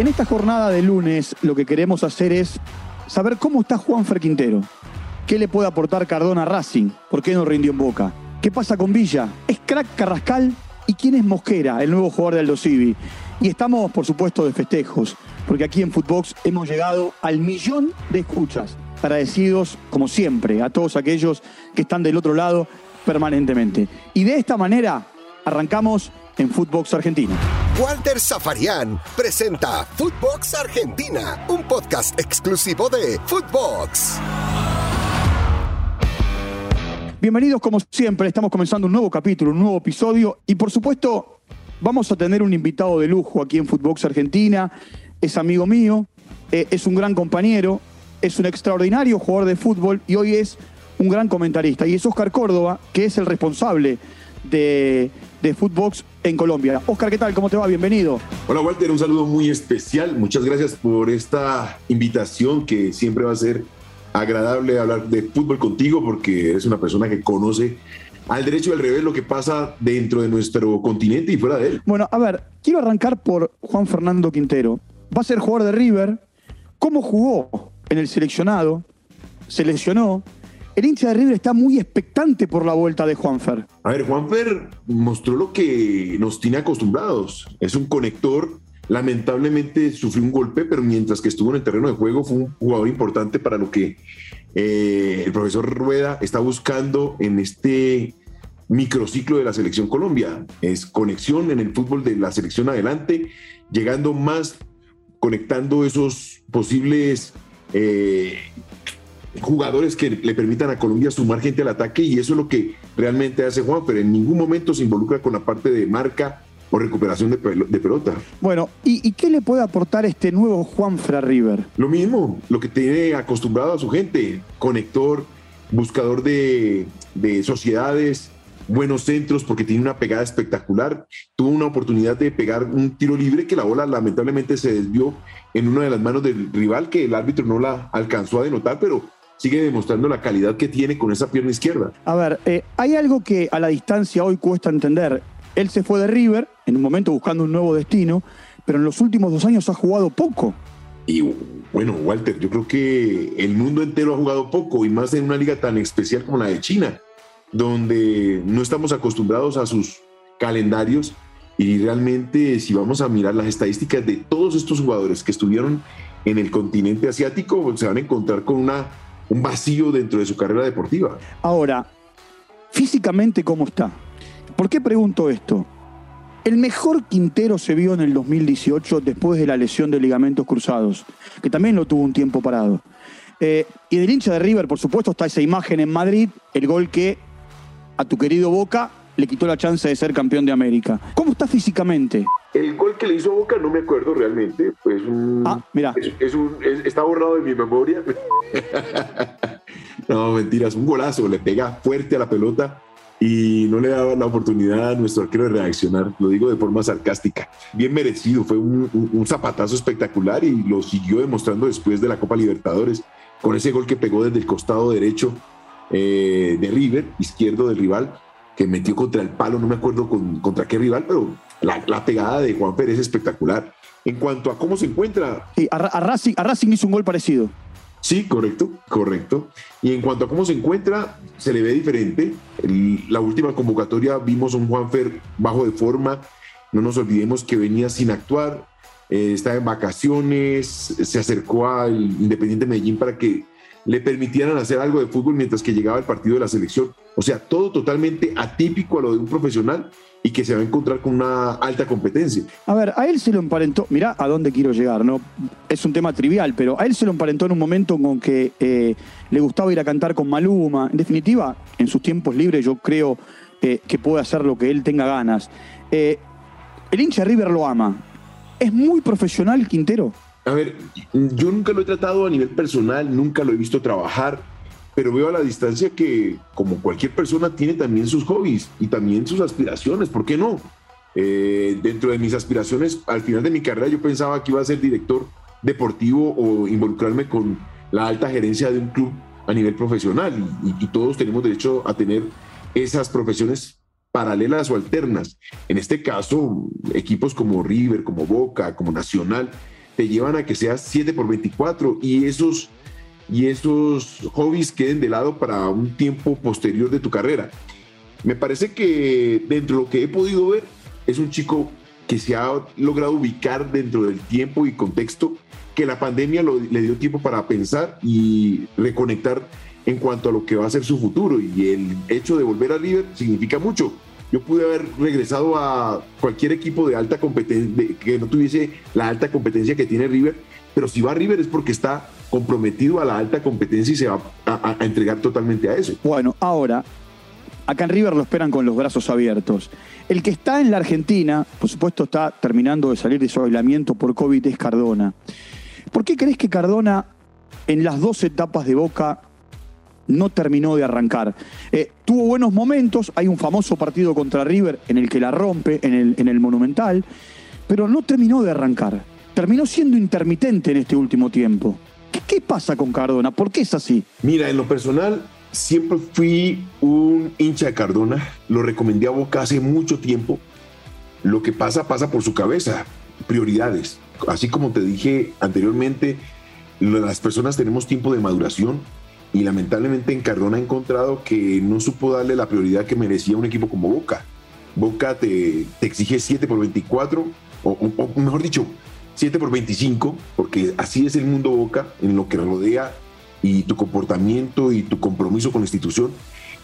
En esta jornada de lunes lo que queremos hacer es saber cómo está Juanfer Quintero. ¿Qué le puede aportar Cardona a Racing? ¿Por qué no rindió en Boca? ¿Qué pasa con Villa? ¿Es crack Carrascal? ¿Y quién es Mosquera, el nuevo jugador de Aldo Civi? Y estamos, por supuesto, de festejos, porque aquí en Footbox hemos llegado al millón de escuchas. Agradecidos, como siempre, a todos aquellos que están del otro lado permanentemente. Y de esta manera arrancamos en Footbox Argentina. Walter Zafarian presenta Footbox Argentina, un podcast exclusivo de Footbox. Bienvenidos como siempre, estamos comenzando un nuevo capítulo, un nuevo episodio y por supuesto vamos a tener un invitado de lujo aquí en Footbox Argentina. Es amigo mío, eh, es un gran compañero, es un extraordinario jugador de fútbol y hoy es un gran comentarista. Y es Oscar Córdoba, que es el responsable de, de Footbox en Colombia. Oscar, ¿qué tal? ¿Cómo te va? Bienvenido. Hola Walter, un saludo muy especial. Muchas gracias por esta invitación que siempre va a ser agradable hablar de fútbol contigo porque eres una persona que conoce al derecho y al revés lo que pasa dentro de nuestro continente y fuera de él. Bueno, a ver, quiero arrancar por Juan Fernando Quintero. Va a ser jugador de River. ¿Cómo jugó en el seleccionado? Se lesionó el hincha de River está muy expectante por la vuelta de Juanfer. A ver, Juanfer mostró lo que nos tiene acostumbrados. Es un conector. Lamentablemente sufrió un golpe, pero mientras que estuvo en el terreno de juego fue un jugador importante para lo que eh, el profesor Rueda está buscando en este microciclo de la selección Colombia. Es conexión en el fútbol de la selección adelante, llegando más, conectando esos posibles eh, jugadores que le permitan a Colombia sumar gente al ataque y eso es lo que realmente hace Juan, pero en ningún momento se involucra con la parte de marca o recuperación de, pelota. Bueno, ¿y, qué le puede aportar este nuevo Juan Fra River? Lo mismo, lo que tiene acostumbrado a su gente, conector, buscador de, de sociedades, buenos centros porque tiene una pegada espectacular. Tuvo una oportunidad de pegar un tiro libre que la bola lamentablemente se desvió en una de las manos del rival que el árbitro no la alcanzó a denotar, pero sigue demostrando la calidad que tiene con esa pierna izquierda. A ver, eh, hay algo que a la distancia hoy cuesta entender. Él se fue de River, en un momento buscando un nuevo destino, pero en los últimos dos años ha jugado poco. Y bueno, Walter, yo creo que el mundo entero ha jugado poco y más en una liga tan especial como la de China, donde no estamos acostumbrados a sus calendarios y realmente si vamos a mirar las estadísticas de todos estos jugadores que estuvieron en el continente asiático, se van a encontrar con una un vacío dentro de su carrera deportiva. Ahora, físicamente, ¿cómo está? ¿Por qué pregunto esto? El mejor Quintero se vio en el 2018 después de la lesión de ligamentos cruzados, que también lo tuvo un tiempo parado. Eh, y del hincha de River, por supuesto, está esa imagen en Madrid, el gol que a tu querido Boca le quitó la chance de ser campeón de América. ¿Cómo está físicamente? El gol que le hizo Boca no me acuerdo realmente. Pues ah, mira. Es, un, está borrado de mi memoria. no, mentiras, un golazo. Le pega fuerte a la pelota y no le daba la oportunidad a nuestro arquero de reaccionar. Lo digo de forma sarcástica. Bien merecido. Fue un, zapatazo espectacular y lo siguió demostrando después de la Copa Libertadores con ese gol que pegó desde el costado derecho eh, de River, izquierdo del rival que metió contra el palo, no me acuerdo contra qué rival, pero la, pegada de Juan Pérez es espectacular. En cuanto a cómo se encuentra. a, Racing, a Racing hizo un gol parecido. Sí, correcto, correcto. Y en cuanto a cómo se encuentra, se le ve diferente. la última convocatoria vimos a un Juanfer bajo de forma. No nos olvidemos que venía sin actuar, eh, estaba en vacaciones, se acercó al Independiente Medellín para que le permitieran hacer algo de fútbol mientras que llegaba el partido de la selección. O sea, todo totalmente atípico a lo de un profesional y que se va a encontrar con una alta competencia. A ver, a él se lo emparentó, mirá a dónde quiero llegar, ¿no? Es un tema trivial, pero a él se lo emparentó en un momento con que eh, le gustaba ir a cantar con Maluma. En definitiva, en sus tiempos libres yo creo eh, que puede hacer lo que él tenga ganas. Eh, el hincha River lo ama. ¿Es muy profesional Quintero? A ver, yo nunca lo he tratado a nivel personal, nunca lo he visto trabajar, pero veo a la distancia que, como cualquier persona, tiene también sus hobbies y también sus aspiraciones, ¿por qué no? Eh, dentro de mis aspiraciones, al final de mi carrera yo pensaba que iba a ser director deportivo o involucrarme con la alta gerencia de un club a nivel profesional y, y todos tenemos derecho a tener esas profesiones paralelas o alternas. En este caso, equipos como River, como Boca, como Nacional, te llevan a que seas 7 por 24 y esos, y esos hobbies queden de lado para un tiempo posterior de tu carrera. Me parece que dentro de lo que he podido ver, es un chico que se ha logrado ubicar dentro del tiempo y contexto que la pandemia le dio tiempo para pensar y reconectar en cuanto a lo que va a ser su futuro. Y el hecho de volver a River significa mucho. Yo pude haber regresado a cualquier equipo de alta competencia, que no tuviese la alta competencia que tiene River, pero si va a River es porque está comprometido a la alta competencia y se va a, a entregar totalmente a eso. Bueno, ahora, acá en River lo esperan con los brazos abiertos. El que está en la Argentina, por supuesto está terminando de salir de su aislamiento por COVID, es Cardona. ¿Por qué crees que Cardona en las dos etapas de Boca no terminó de arrancar. Eh, tuvo buenos momentos, hay un famoso partido contra River en el que la rompe, en el, en el Monumental, pero no terminó de arrancar. Terminó siendo intermitente en este último tiempo. ¿Qué, qué pasa con Cardona? ¿Por qué es así? Mira, en lo personal, siempre fui un hincha de Cardona. Lo recomendé a Boca hace mucho tiempo. Lo que pasa, pasa por su cabeza. Prioridades. Así como te dije anteriormente, las personas tenemos tiempo de maduración y lamentablemente en Cardona ha encontrado que no supo darle la prioridad que merecía un equipo como Boca. Boca te, te exige 7 por 24, o, mejor dicho, 7 por 25, porque así es el mundo Boca en lo que rodea y tu comportamiento y tu compromiso con la institución.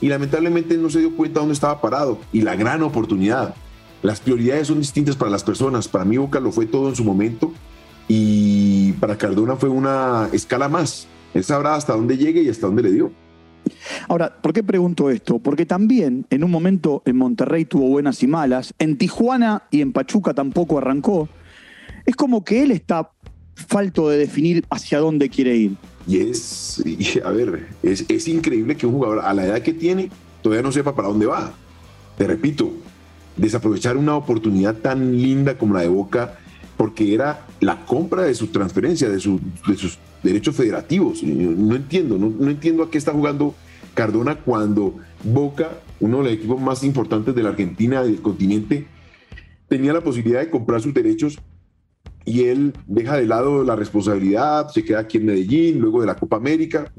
Y lamentablemente no se dio cuenta dónde estaba parado y la gran oportunidad. Las prioridades son distintas para las personas. Para mí Boca lo fue todo en su momento y para Cardona fue una escala más él sabrá hasta dónde llegue y hasta dónde le dio. Ahora, ¿por qué pregunto esto? Porque también en un momento en Monterrey tuvo buenas y malas, en Tijuana y en Pachuca tampoco arrancó. Es como que él está falto de definir hacia dónde quiere ir. Y es, a ver, es, es increíble que un jugador a la edad que tiene todavía no sepa para dónde va. Te repito, desaprovechar una oportunidad tan linda como la de Boca, porque era la compra de su transferencia, de, su, de sus derechos federativos. No entiendo, no, entiendo a qué está jugando Cardona cuando Boca, uno de los equipos más importantes de la Argentina del continente, tenía la posibilidad de comprar sus derechos y él deja de lado la responsabilidad, se queda aquí en Medellín, luego de la Copa América.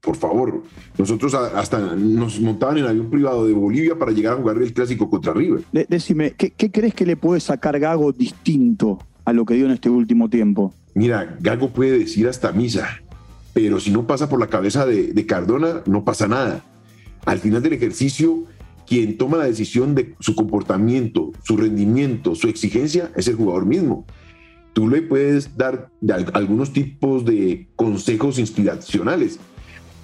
por favor, nosotros hasta nos montaban en avión privado de Bolivia para llegar a jugar el clásico contra River. Decime, ¿qué, ¿qué, crees que le puede sacar Gago distinto a lo que dio en este último tiempo? Mira, Gago puede decir hasta misa, pero si no pasa por la cabeza de, de Cardona, no pasa nada. Al final del ejercicio, quien toma la decisión de su comportamiento, su rendimiento, su exigencia, es el jugador mismo. Tú le puedes dar algunos tipos de consejos inspiracionales,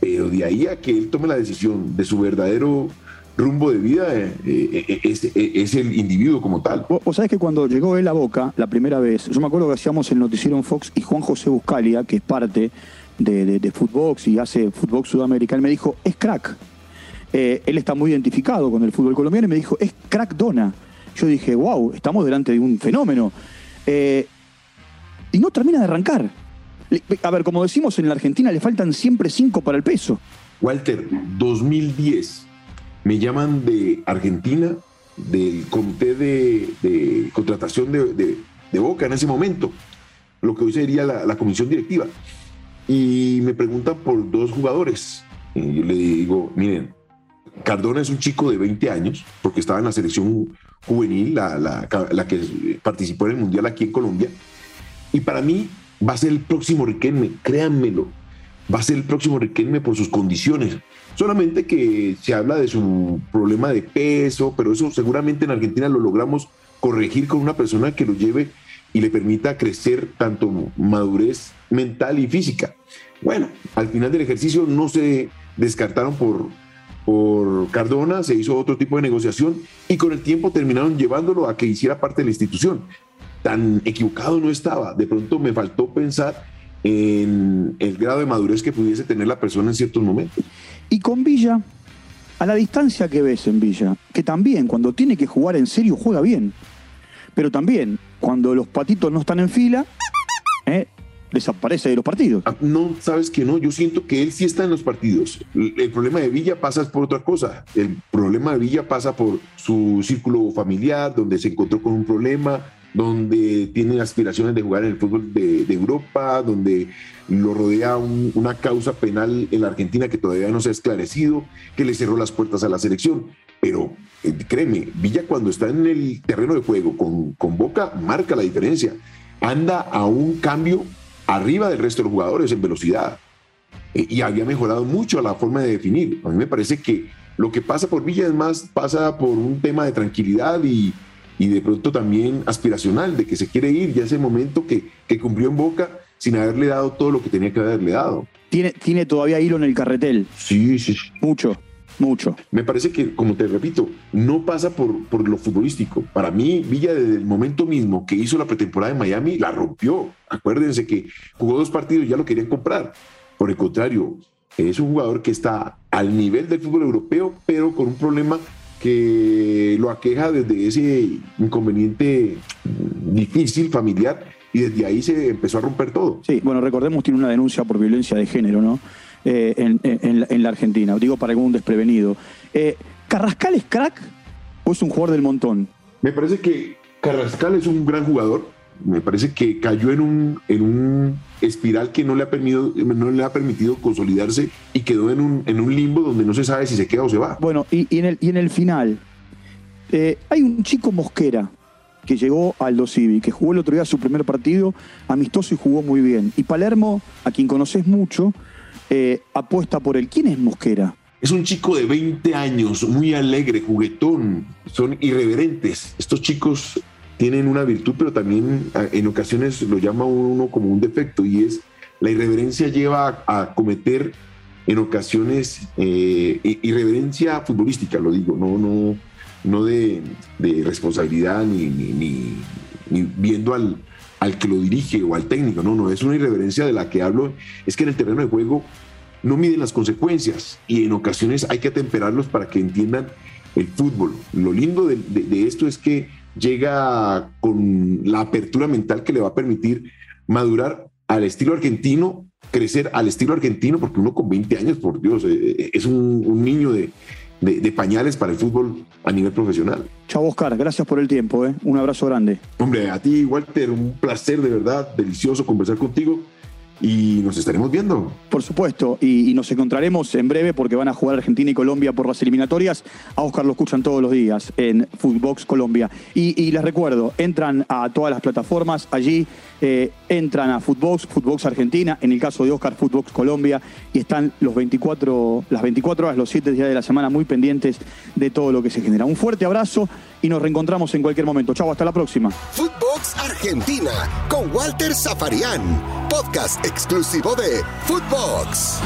pero de ahí a que él tome la decisión de su verdadero rumbo de vida eh, eh, eh, es, el individuo como tal. Vos, sabés que cuando llegó él a Boca la primera vez, yo me acuerdo que hacíamos el noticiero en Fox y Juan José Buscalia, que es parte de, de, Footbox y hace Footbox Sudamericano, me dijo, es crack. él está muy identificado con el fútbol colombiano y me dijo, es crack Dona. Yo dije, wow, estamos delante de un fenómeno. y no termina de arrancar. A ver, como decimos en la Argentina, le faltan siempre cinco para el peso. Walter, 2010 me llaman de Argentina, del comité de, contratación de, Boca en ese momento, lo que hoy sería la, comisión directiva. Y me preguntan por dos jugadores. Y yo le digo, miren, Cardona es un chico de 20 años, porque estaba en la selección juvenil, la, la, que participó en el Mundial aquí en Colombia. Y para mí va a ser el próximo Riquelme, créanmelo, va a ser el próximo Riquelme por sus condiciones. Solamente que se habla de su problema de peso, pero eso seguramente en Argentina lo logramos corregir con una persona que lo lleve y le permita crecer tanto madurez mental y física. Bueno, al final del ejercicio no se descartaron por, por Cardona, se hizo otro tipo de negociación y con el tiempo terminaron llevándolo a que hiciera parte de la institución. Tan equivocado no estaba, de pronto me faltó pensar en el grado de madurez que pudiese tener la persona en ciertos momentos. Y con Villa, a la distancia que ves en Villa, que también cuando tiene que jugar en serio juega bien, pero también cuando los patitos no están en fila, ¿eh? desaparece de los partidos. Ah, no, sabes que no, yo siento que él sí está en los partidos. El problema de Villa pasa por otra cosa. El problema de Villa pasa por su círculo familiar, donde se encontró con un problema, donde tiene aspiraciones de jugar en el fútbol de, Europa, donde lo rodea una causa penal en la Argentina que todavía no se ha esclarecido, que le cerró las puertas a la selección. Pero eh, créeme, Villa cuando está en el terreno de juego con, Boca marca la diferencia. Anda a un cambio arriba del resto de los jugadores en velocidad. Eh, y había mejorado mucho la forma de definir. A mí me parece que lo que pasa por Villa es más, pasa por un tema de tranquilidad y, y de pronto también aspiracional, de que se quiere ir ya ese momento que, que cumplió en Boca sin haberle dado todo lo que tenía que haberle dado. Tiene, tiene todavía hilo en el carretel. Sí, sí. Mucho. Mucho. Me parece que, como te repito, no pasa por, por lo futbolístico. Para mí, Villa, desde el momento mismo que hizo la pretemporada en Miami, la rompió. Acuérdense que jugó dos partidos y ya lo querían comprar. Por el contrario, es un jugador que está al nivel del fútbol europeo, pero con un problema que lo aqueja desde ese inconveniente difícil familiar y desde ahí se empezó a romper todo. Sí, bueno, recordemos, tiene una denuncia por violencia de género, ¿no? Eh, en, la Argentina, digo para algún desprevenido. Eh, ¿Carrascal es crack o es un jugador del montón? Me parece que Carrascal es un gran jugador, me parece que cayó en un, en un espiral que no le, ha permitido, no le ha permitido consolidarse y quedó en un, en un limbo donde no se sabe si se queda o se va. Bueno, y, en, el, y en el final, eh, hay un chico Mosquera que llegó al Dosivi, que jugó el otro día su primer partido amistoso y jugó muy bien. Y Palermo, a quien conoces mucho, eh, apuesta por él. ¿Quién es Mosquera? Es un chico de 20 años, muy alegre, juguetón, son irreverentes. Estos chicos tienen una virtud, pero también ah, en ocasiones lo llama uno como un defecto y es la irreverencia lleva a, cometer en ocasiones eh, irreverencia futbolística, lo digo, no, no, no de, responsabilidad ni, ni, viendo al, al que lo dirige o al técnico, no, no, es una irreverencia de la que hablo, es que en el terreno de juego no miden las consecuencias y en ocasiones hay que atemperarlos para que entiendan el fútbol. Lo lindo de, de esto es que llega con la apertura mental que le va a permitir madurar al estilo argentino, crecer al estilo argentino, porque uno con 20 años, por Dios, eh, eh, es un, niño de, de, pañales para el fútbol a nivel profesional. Chao, Oscar, gracias por el tiempo, ¿eh? un abrazo grande. Hombre, a ti, Walter, un placer de verdad, delicioso conversar contigo y nos estaremos viendo. Por supuesto, y, nos encontraremos en breve porque van a jugar Argentina y Colombia por las eliminatorias. A Oscar lo escuchan todos los días en Footbox Colombia. Y, les recuerdo, entran a todas las plataformas, allí eh, entran a Footbox, Footbox Argentina, en el caso de Oscar, Footbox Colombia, y están los 24, las 24 horas, los 7 días de la semana muy pendientes de todo lo que se genera. Un fuerte abrazo y nos reencontramos en cualquier momento. Chau, hasta la próxima. Footbox Argentina con Walter Zafarian, podcast exclusivo de Footbox.